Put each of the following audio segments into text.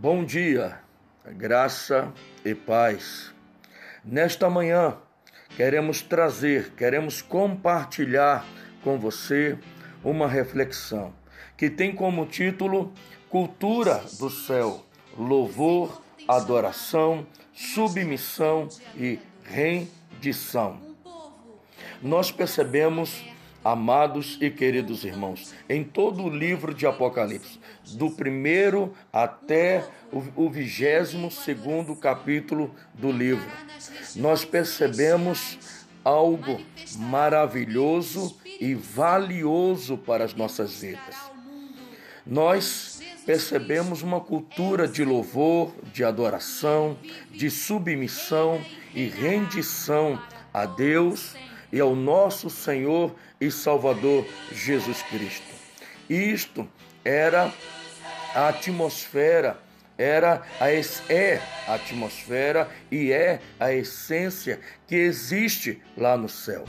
Bom dia, graça e paz. Nesta manhã, queremos trazer, queremos compartilhar com você uma reflexão que tem como título Cultura do Céu: Louvor, Adoração, Submissão e Rendição. Nós percebemos Amados e queridos irmãos, em todo o livro de Apocalipse, do primeiro até o vigésimo segundo capítulo do livro, nós percebemos algo maravilhoso e valioso para as nossas vidas. Nós percebemos uma cultura de louvor, de adoração, de submissão e rendição a Deus e ao nosso Senhor e Salvador Jesus Cristo. Isto era a atmosfera, era a é a atmosfera e é a essência que existe lá no céu.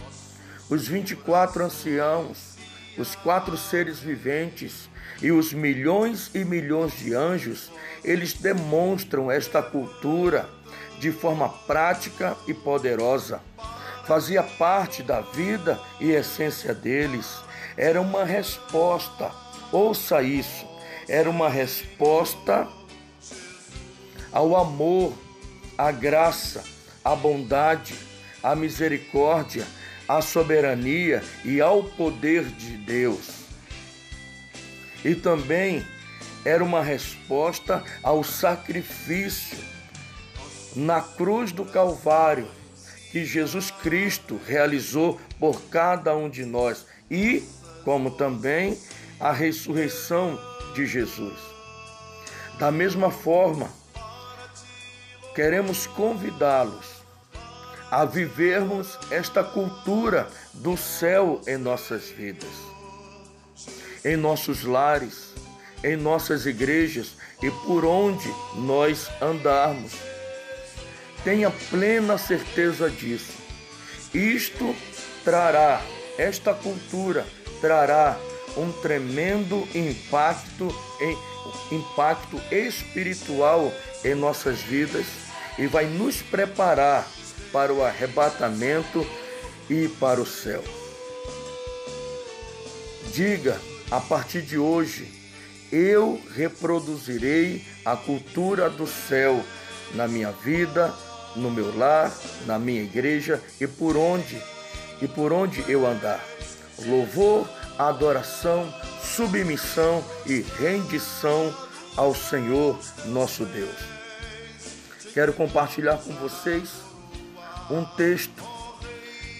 Os 24 anciãos, os quatro seres viventes e os milhões e milhões de anjos, eles demonstram esta cultura de forma prática e poderosa fazia parte da vida e essência deles. Era uma resposta, ouça isso, era uma resposta ao amor, à graça, à bondade, à misericórdia, à soberania e ao poder de Deus. E também era uma resposta ao sacrifício na cruz do Calvário que Jesus Cristo realizou por cada um de nós e como também a ressurreição de Jesus. Da mesma forma, queremos convidá-los a vivermos esta cultura do céu em nossas vidas, em nossos lares, em nossas igrejas e por onde nós andarmos Tenha plena certeza disso. Isto trará, esta cultura trará um tremendo impacto em impacto espiritual em nossas vidas e vai nos preparar para o arrebatamento e para o céu. Diga a partir de hoje, eu reproduzirei a cultura do céu na minha vida, no meu lar, na minha igreja e por onde e por onde eu andar. Louvor, adoração, submissão e rendição ao Senhor nosso Deus. Quero compartilhar com vocês um texto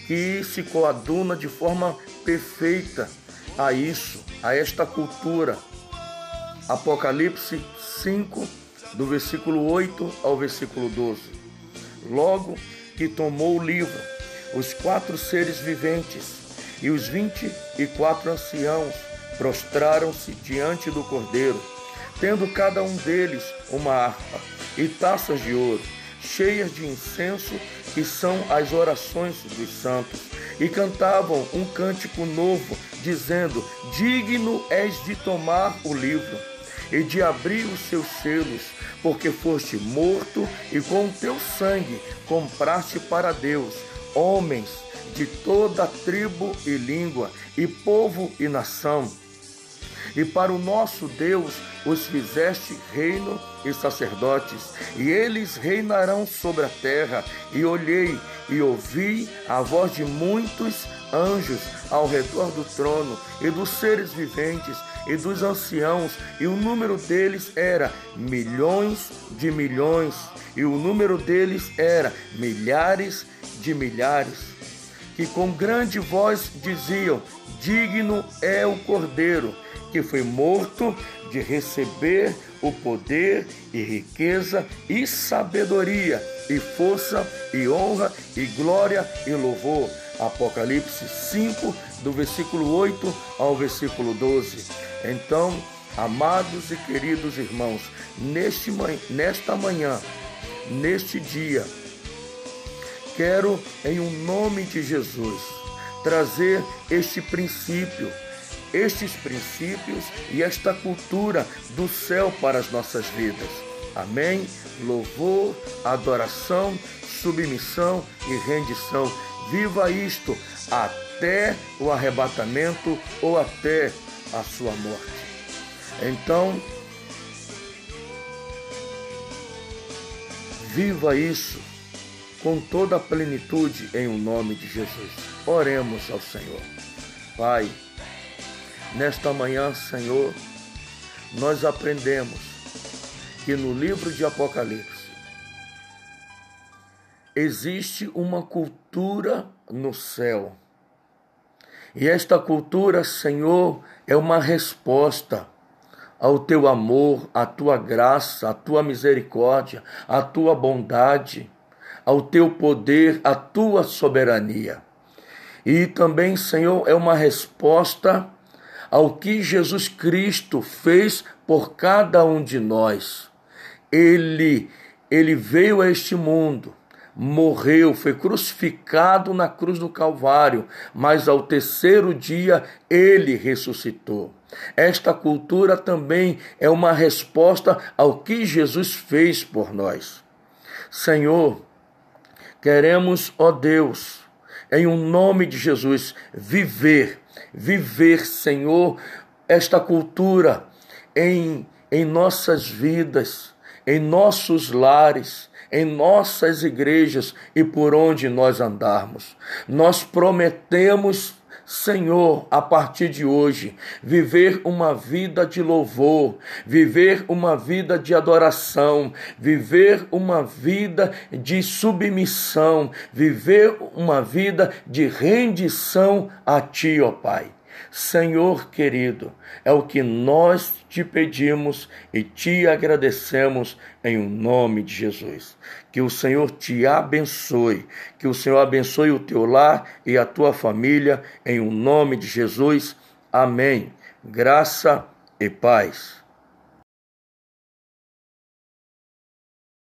que se coaduna de forma perfeita a isso, a esta cultura. Apocalipse 5, do versículo 8 ao versículo 12. Logo que tomou o livro, os quatro seres viventes e os vinte e quatro anciãos prostraram-se diante do cordeiro, tendo cada um deles uma harpa e taças de ouro, cheias de incenso, que são as orações dos santos, e cantavam um cântico novo, dizendo: Digno és de tomar o livro e de abrir os seus selos, porque foste morto e com o teu sangue compraste para Deus homens de toda tribo e língua, e povo e nação. E para o nosso Deus os fizeste reino e sacerdotes, e eles reinarão sobre a terra. E olhei e ouvi a voz de muitos anjos ao redor do trono, e dos seres viventes, e dos anciãos, e o número deles era milhões de milhões, e o número deles era milhares de milhares, que com grande voz diziam: Digno é o Cordeiro, que foi morto de receber o poder e riqueza e sabedoria e força e honra e glória e louvor. Apocalipse 5, do versículo 8 ao versículo 12. Então, amados e queridos irmãos, neste, nesta manhã, neste dia, quero, em um nome de Jesus, trazer este princípio, estes princípios e esta cultura do céu para as nossas vidas. Amém? Louvor, adoração, submissão e rendição. Viva isto até o arrebatamento ou até a sua morte. Então, viva isso com toda a plenitude em o nome de Jesus. Oremos ao Senhor. Pai, nesta manhã, Senhor, nós aprendemos que no livro de Apocalipse existe uma cultura no céu. E esta cultura, Senhor, é uma resposta ao teu amor, à tua graça, à tua misericórdia, à tua bondade, ao teu poder, à tua soberania. E também, Senhor, é uma resposta ao que Jesus Cristo fez por cada um de nós. Ele, ele veio a este mundo, morreu, foi crucificado na cruz do Calvário, mas ao terceiro dia ele ressuscitou. Esta cultura também é uma resposta ao que Jesus fez por nós. Senhor, queremos, ó Deus, em o um nome de Jesus, viver, viver, Senhor, esta cultura em, em nossas vidas, em nossos lares, em nossas igrejas e por onde nós andarmos. Nós prometemos Senhor, a partir de hoje, viver uma vida de louvor, viver uma vida de adoração, viver uma vida de submissão, viver uma vida de rendição a Ti, ó Pai. Senhor querido, é o que nós te pedimos e te agradecemos em o nome de Jesus. Que o Senhor te abençoe, que o Senhor abençoe o teu lar e a tua família em o nome de Jesus. Amém. Graça e paz.